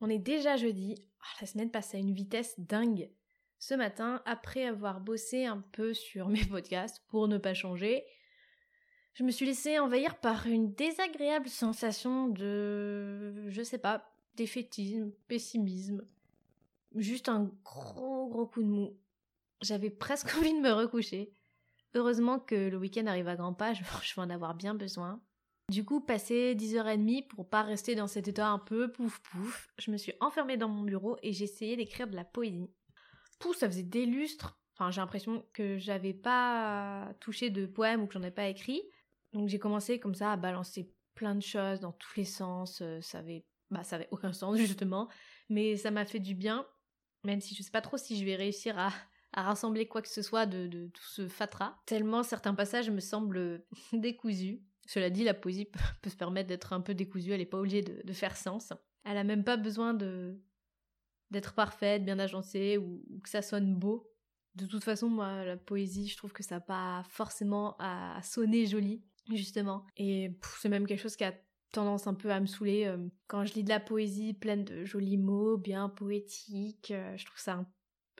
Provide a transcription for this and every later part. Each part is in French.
On est déjà jeudi, oh, la semaine passe à une vitesse dingue. Ce matin, après avoir bossé un peu sur mes podcasts pour ne pas changer, je me suis laissée envahir par une désagréable sensation de, je sais pas, défaitisme, pessimisme, juste un gros gros coup de mou. J'avais presque envie de me recoucher. Heureusement que le week-end arrive à grands pas, je vais en avoir bien besoin. Du coup, passé 10h30 pour pas rester dans cet état un peu pouf pouf, je me suis enfermée dans mon bureau et essayé d'écrire de la poésie. Pouf, ça faisait des lustres. Enfin, j'ai l'impression que j'avais pas touché de poème ou que j'en ai pas écrit. Donc j'ai commencé comme ça à balancer plein de choses dans tous les sens. Euh, ça avait, bah, ça avait aucun sens justement, mais ça m'a fait du bien. Même si je sais pas trop si je vais réussir à, à rassembler quoi que ce soit de, de tout ce fatras. Tellement certains passages me semblent décousus. Cela dit, la poésie peut, se permettre d'être un peu décousue, elle n'est pas obligée de, faire sens. Elle a même pas besoin de d'être parfaite, bien agencée ou, que ça sonne beau. De toute façon, moi, la poésie, je trouve que ça n'a pas forcément à sonner joli justement. Et c'est même quelque chose qui a tendance un peu à me saouler. Euh, quand je lis de la poésie pleine de jolis mots, bien poétiques, euh, je trouve ça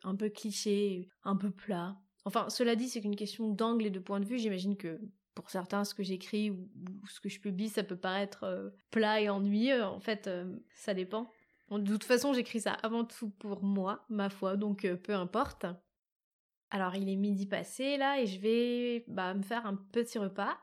un, peu cliché, un peu plat. Enfin, cela dit, c'est qu'une question d'angle et de point de vue. J'imagine que pour certains, ce que j'écris ou, ce que je publie, ça peut paraître euh, plat et ennuyeux. En fait, ça dépend. de toute façon, j'écris ça avant tout pour moi, ma foi, donc peu importe. Alors, il est midi passé là et je vais bah, me faire un petit repas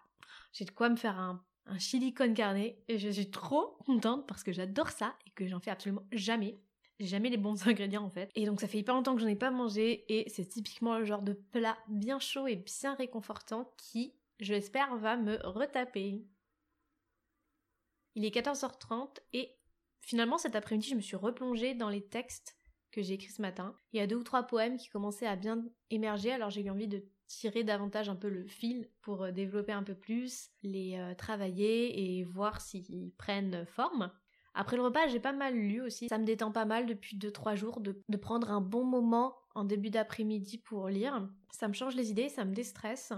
j'ai de quoi me faire un, chili con carne et je suis trop contente parce que j'adore ça et que j'en fais absolument jamais. J'ai jamais les bons ingrédients en fait. Et donc ça fait hyper longtemps que j'en ai pas mangé et c'est typiquement le genre de plat bien chaud et bien réconfortant qui, je l'espère, va me retaper. Il est 14h30 et finalement cet après-midi je me suis replongée dans les textes que j'ai écrits ce matin. Il y a deux ou trois poèmes qui commençaient à bien émerger alors j'ai eu envie de tirer davantage un peu le fil pour euh, développer un peu plus, les euh, travailler et voir s'ils prennent forme. Après le repas, j'ai pas mal lu aussi. Ça me détend pas mal depuis 2-3 jours de, prendre un bon moment en début d'après-midi pour lire. Ça me change les idées, ça me déstresse.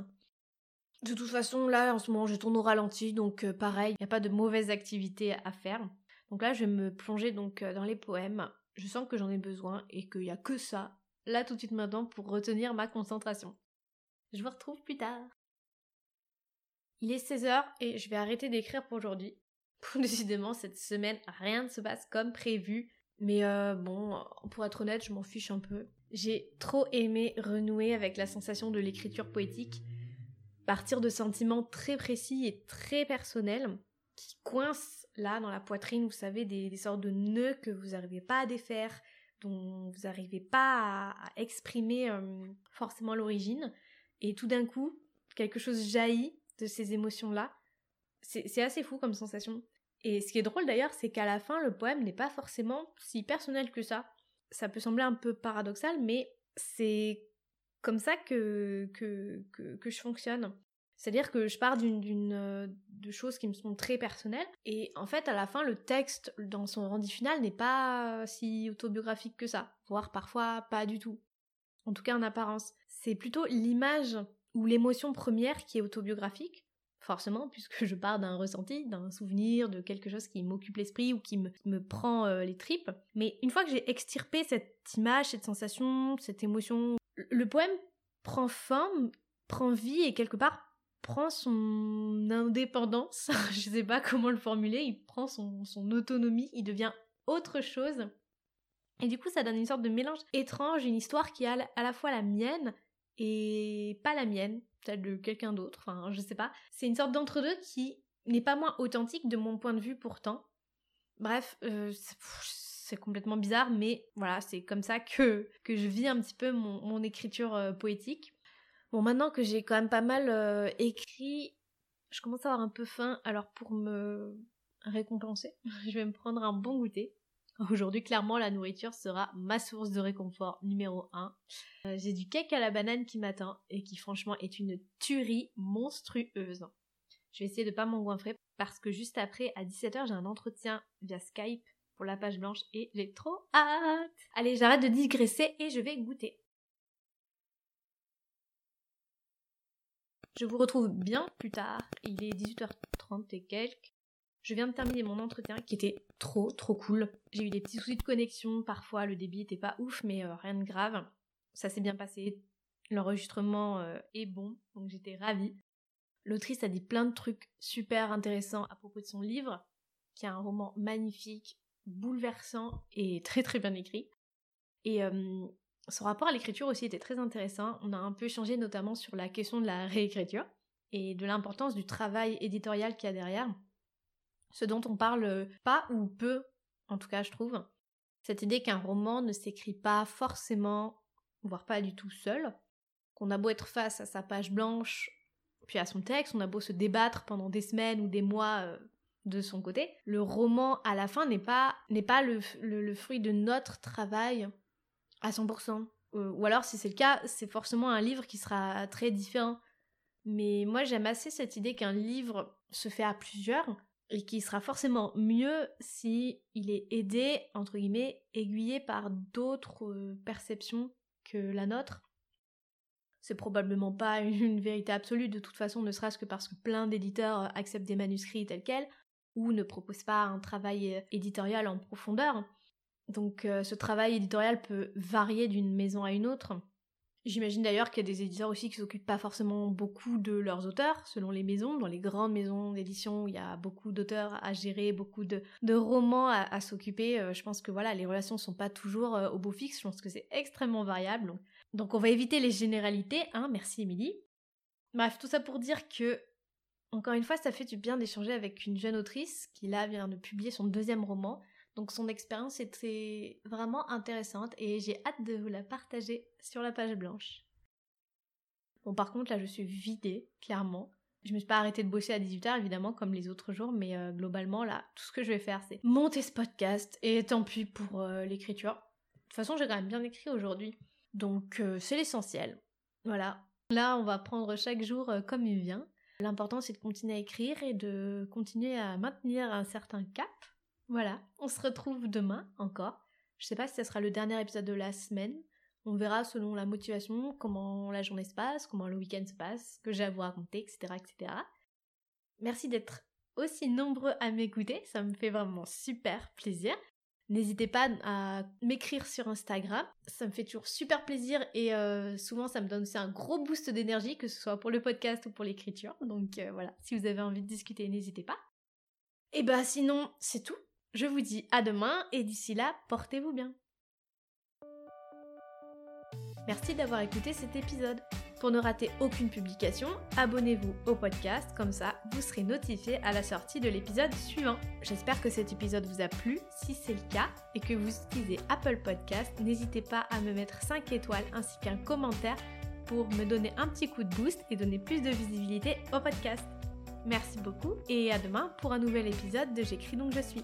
De toute façon, là, en ce moment, je tourne au ralenti, donc euh, pareil, il n'y a pas de mauvaise activité à faire. Donc là, je vais me plonger donc dans les poèmes. Je sens que j'en ai besoin et qu'il n'y a que ça, là tout de suite maintenant, pour retenir ma concentration. Je vous retrouve plus tard. Il est 16h et je vais arrêter d'écrire pour aujourd'hui. Décidément, cette semaine, rien ne se passe comme prévu. Mais euh, bon, pour être honnête, je m'en fiche un peu. J'ai trop aimé renouer avec la sensation de l'écriture poétique, partir de sentiments très précis et très personnels qui coincent là dans la poitrine, vous savez, des, sortes de nœuds que vous n'arrivez pas à défaire, dont vous n'arrivez pas à, exprimer euh, forcément l'origine et tout d'un coup, quelque chose jaillit de ces émotions-là. C'est assez fou comme sensation. Et ce qui est drôle d'ailleurs, c'est qu'à la fin, le poème n'est pas forcément si personnel que ça. Ça peut sembler un peu paradoxal, mais c'est comme ça que, que, que, je fonctionne. C'est-à-dire que je pars d'une euh, de choses qui me sont très personnelles et en fait à la fin le texte dans son rendu final n'est pas si autobiographique que ça, voire parfois pas du tout. En tout cas en apparence c'est plutôt l'image ou l'émotion première qui est autobiographique, forcément, puisque je pars d'un ressenti, d'un souvenir, de quelque chose qui m'occupe l'esprit ou qui me, prend euh, les tripes. Mais une fois que j'ai extirpé cette image, cette sensation, cette émotion, le poème prend forme, prend vie et quelque part prend son indépendance, je sais pas comment le formuler, il prend son, autonomie, il devient autre chose. Et du coup, ça donne une sorte de mélange étrange, une histoire qui a à la fois la mienne et pas la mienne, celle de quelqu'un d'autre, enfin je sais pas. C'est une sorte d'entre-deux qui n'est pas moins authentique de mon point de vue pourtant. Bref, euh, c'est complètement bizarre, mais voilà, c'est comme ça que, que je vis un petit peu mon, écriture euh, poétique. Bon, maintenant que j'ai quand même pas mal euh, écrit, je commence à avoir un peu faim, alors pour me récompensée. Je vais me prendre un bon goûter. Aujourd'hui, clairement, la nourriture sera ma source de réconfort numéro 1. Euh, j'ai du cake à la banane qui m'attend et qui franchement est une tuerie monstrueuse. Je vais essayer de pas m'engouffrer parce que juste après, à 17h, j'ai un entretien via Skype pour la page blanche et j'ai trop hâte. Allez, j'arrête de digresser et je vais goûter. Je vous retrouve bien plus tard. Il est 18h30 et quelques. Je viens de terminer mon entretien qui était trop trop cool. J'ai eu des petits soucis de connexion, parfois le débit était pas ouf, mais euh, rien de grave. Ça s'est bien passé. L'enregistrement euh, est bon, donc j'étais ravie. L'autrice a dit plein de trucs super intéressants à propos de son livre, qui est un roman magnifique, bouleversant et très très bien écrit. Et euh, son rapport à l'écriture aussi était très intéressant. On a un peu échangé notamment sur la question de la réécriture et de l'importance du travail éditorial qu'il y a derrière ce dont on parle pas ou peu, en tout cas je trouve. Cette idée qu'un roman ne s'écrit pas forcément, voire pas du tout seul, qu'on a beau être face à sa page blanche, puis à son texte, on a beau se débattre pendant des semaines ou des mois euh, de son côté, le roman à la fin n'est pas, le, fruit de notre travail à 100%. Euh, ou alors si c'est le cas, c'est forcément un livre qui sera très différent. Mais moi j'aime assez cette idée qu'un livre se fait à plusieurs et qui sera forcément mieux si il est aidé, entre guillemets, aiguillé par d'autres euh, perceptions que la nôtre. C'est probablement pas une vérité absolue de toute façon, ne serait-ce que parce que plein d'éditeurs acceptent des manuscrits tels quels ou ne proposent pas un travail euh, éditorial en profondeur. Donc euh, ce travail éditorial peut varier d'une maison à une autre. J'imagine d'ailleurs qu'il y a des éditeurs aussi qui s'occupent pas forcément beaucoup de leurs auteurs, selon les maisons. Dans les grandes maisons d'édition, il y a beaucoup d'auteurs à gérer, beaucoup de, romans à, s'occuper. Euh, je pense que voilà, les relations sont pas toujours au beau fixe. Je pense que c'est extrêmement variable. Donc, on va éviter les généralités, hein. Merci Émilie. Bref, tout ça pour dire que, encore une fois, ça fait du bien d'échanger avec une jeune autrice qui là vient de publier son deuxième roman. Donc son expérience était vraiment intéressante et j'ai hâte de vous la partager sur la page blanche. Bon par contre là je suis vidée, clairement. Je me suis pas arrêtée de bosser à 18h évidemment comme les autres jours, mais euh, globalement là, tout ce que je vais faire c'est monter ce podcast et tant pis pour euh, l'écriture. De toute façon j'ai quand même bien écrit aujourd'hui. Donc euh, c'est l'essentiel. Voilà. Là on va prendre chaque jour comme il vient. L'important c'est de continuer à écrire et de continuer à maintenir un certain cap voilà, on se retrouve demain encore. Je sais pas si ce sera le dernier épisode de la semaine. On verra selon la motivation, comment la journée se passe, comment le week-end se passe, que j'ai à vous raconter, etc., etc. Merci d'être aussi nombreux à m'écouter, ça me fait vraiment super plaisir. N'hésitez pas à m'écrire sur Instagram, ça me fait toujours super plaisir et euh, souvent ça me donne aussi un gros boost d'énergie, que ce soit pour le podcast ou pour l'écriture. Donc euh, voilà, si vous avez envie de discuter, n'hésitez pas. Et bah sinon, c'est tout. Je vous dis à demain et d'ici là, portez-vous bien. Merci d'avoir écouté cet épisode. Pour ne rater aucune publication, abonnez-vous au podcast, comme ça vous serez notifié à la sortie de l'épisode suivant. J'espère que cet épisode vous a plu. Si c'est le cas et que vous utilisez Apple Podcast, n'hésitez pas à me mettre 5 étoiles ainsi qu'un commentaire pour me donner un petit coup de boost et donner plus de visibilité au podcast. Merci beaucoup et à demain pour un nouvel épisode de J'écris donc je suis.